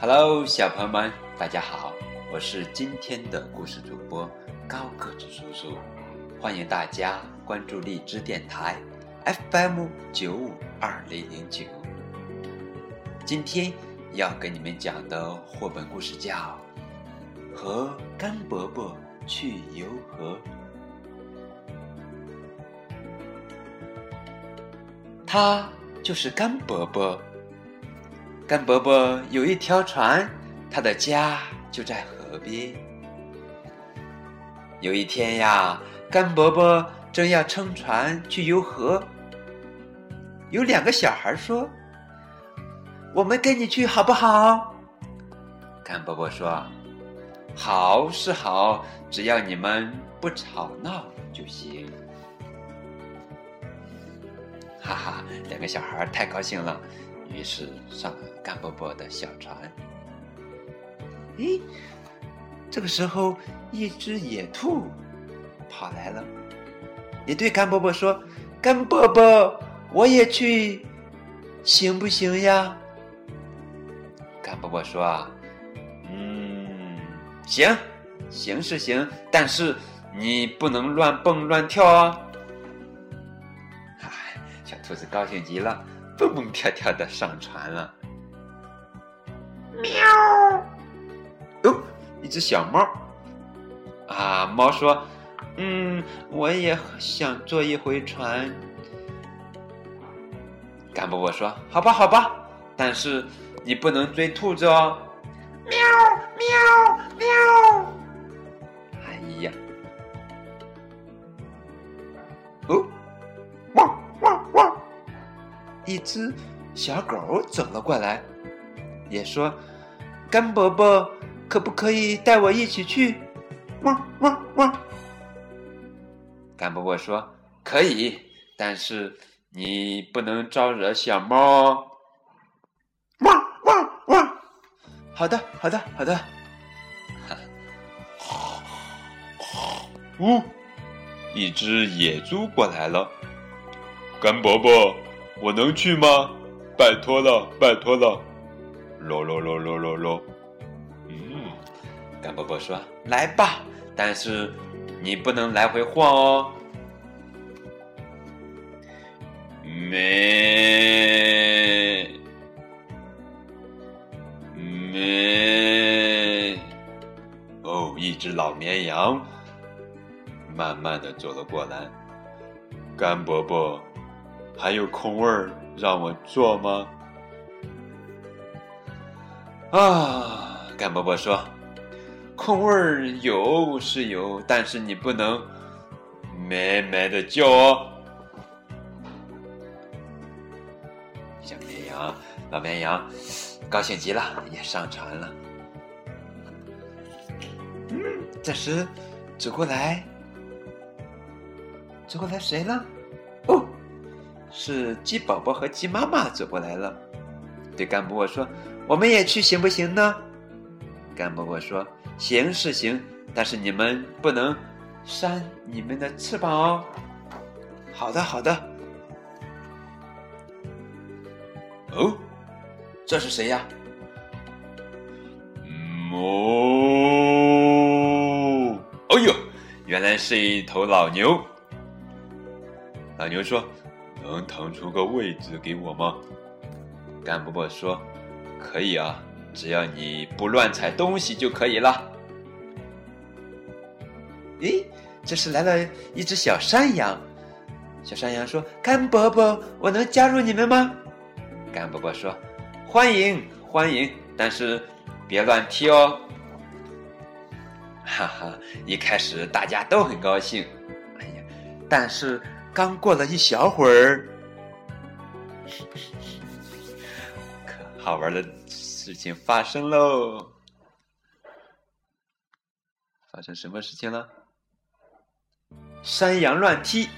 Hello，小朋友们，大家好，我是今天的故事主播高个子叔叔，欢迎大家关注荔枝电台 FM 九五二零零九。今天要给你们讲的绘本故事叫《和甘伯伯去游河》，他就是甘伯伯。甘伯伯有一条船，他的家就在河边。有一天呀，甘伯伯正要乘船去游河，有两个小孩说：“我们跟你去好不好？”甘伯伯说：“好是好，只要你们不吵闹就行。”哈哈，两个小孩太高兴了。于是上了甘伯伯的小船。咦，这个时候一只野兔跑来了，也对甘伯伯说：“甘伯伯，我也去，行不行呀？”甘伯伯说：“啊，嗯，行，行是行，但是你不能乱蹦乱跳啊！”哈，小兔子高兴极了。蹦蹦跳跳的上船了。喵！哦，一只小猫。啊，猫说：“嗯，我也想坐一回船。”甘伯伯说：“好吧，好吧，但是你不能追兔子哦。”喵喵喵！哎一只小狗走了过来，也说：“甘伯伯，可不可以带我一起去？”汪汪汪！甘伯伯说：“可以，但是你不能招惹小猫。”汪汪汪！好的，好的，好的。哈，呜！一只野猪过来了，甘伯伯。我能去吗？拜托了，拜托了！咯咯咯咯咯咯。嗯，甘伯伯说：“来吧，但是你不能来回晃哦。”咩咩。哦，一只老绵羊慢慢的走了过来，甘伯伯。还有空位儿让我坐吗？啊，甘伯伯说：“空位儿有是有，但是你不能咩咩的叫哦。”小绵羊、老绵羊高兴极了，也上船了。这时走过来，走过来谁了？是鸡宝宝和鸡妈妈走过来了，对甘伯伯说：“我们也去行不行呢？”甘伯伯说：“行是行，但是你们不能扇你们的翅膀哦。”好的，好的。哦，这是谁呀？哦，哎呦，原来是一头老牛。老牛说。能腾出个位置给我吗？甘伯伯说：“可以啊，只要你不乱踩东西就可以了。”咦，这是来了一只小山羊。小山羊说：“甘伯伯，我能加入你们吗？”甘伯伯说：“欢迎，欢迎，但是别乱踢哦。”哈哈，一开始大家都很高兴。哎呀，但是。刚过了一小会儿，可好玩的事情发生喽！发生什么事情了？山羊乱踢，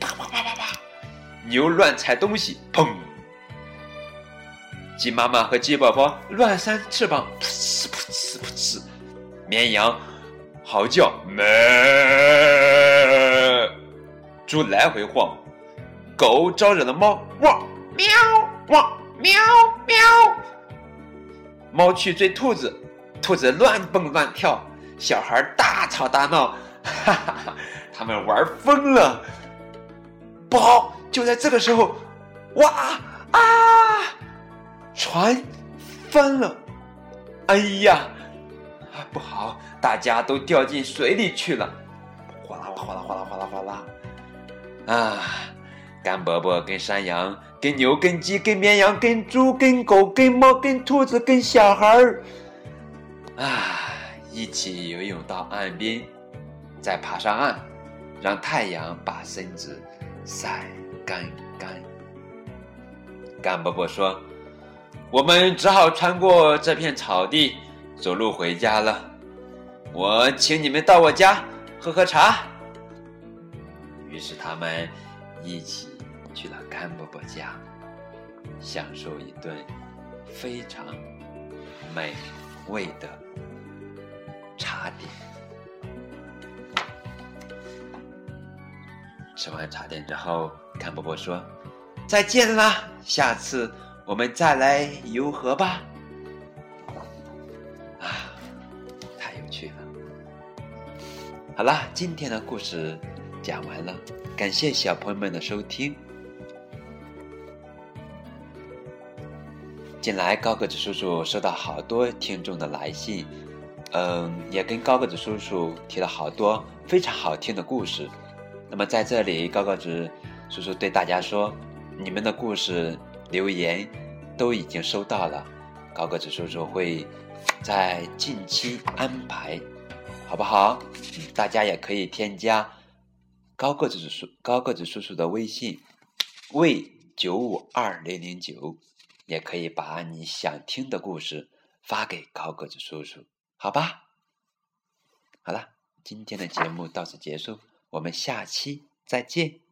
啪啪啪啪啪；牛乱踩东西，砰！鸡妈妈和鸡宝宝乱扇翅膀，噗呲噗呲噗呲；绵羊嚎叫，咩。猪来回晃，狗招惹了猫，汪喵汪喵喵，猫去追兔子，兔子乱蹦乱跳，小孩大吵大闹，哈哈哈，他们玩疯了。不好！就在这个时候，哇啊！船翻了！哎呀，不好！大家都掉进水里去了，哗啦哗啦哗啦哗啦哗啦！啊，干伯伯跟山羊、跟牛、跟鸡、跟绵羊、跟猪、跟狗、跟猫、跟兔子、跟小孩儿，啊，一起游泳到岸边，再爬上岸，让太阳把身子晒干干。干伯伯说：“我们只好穿过这片草地，走路回家了。我请你们到我家喝喝茶。”于是他们一起去了甘伯伯家，享受一顿非常美味的茶点。吃完茶点之后，甘伯伯说：“再见啦，下次我们再来游河吧。”啊，太有趣了！好啦，今天的故事。讲完了，感谢小朋友们的收听。近来高个子叔叔收到好多听众的来信，嗯，也跟高个子叔叔提了好多非常好听的故事。那么在这里，高个子叔叔对大家说，你们的故事留言都已经收到了，高个子叔叔会在近期安排，好不好？大家也可以添加。高个子叔高个子叔叔的微信为九五二零零九，也可以把你想听的故事发给高个子叔叔，好吧？好了，今天的节目到此结束，我们下期再见。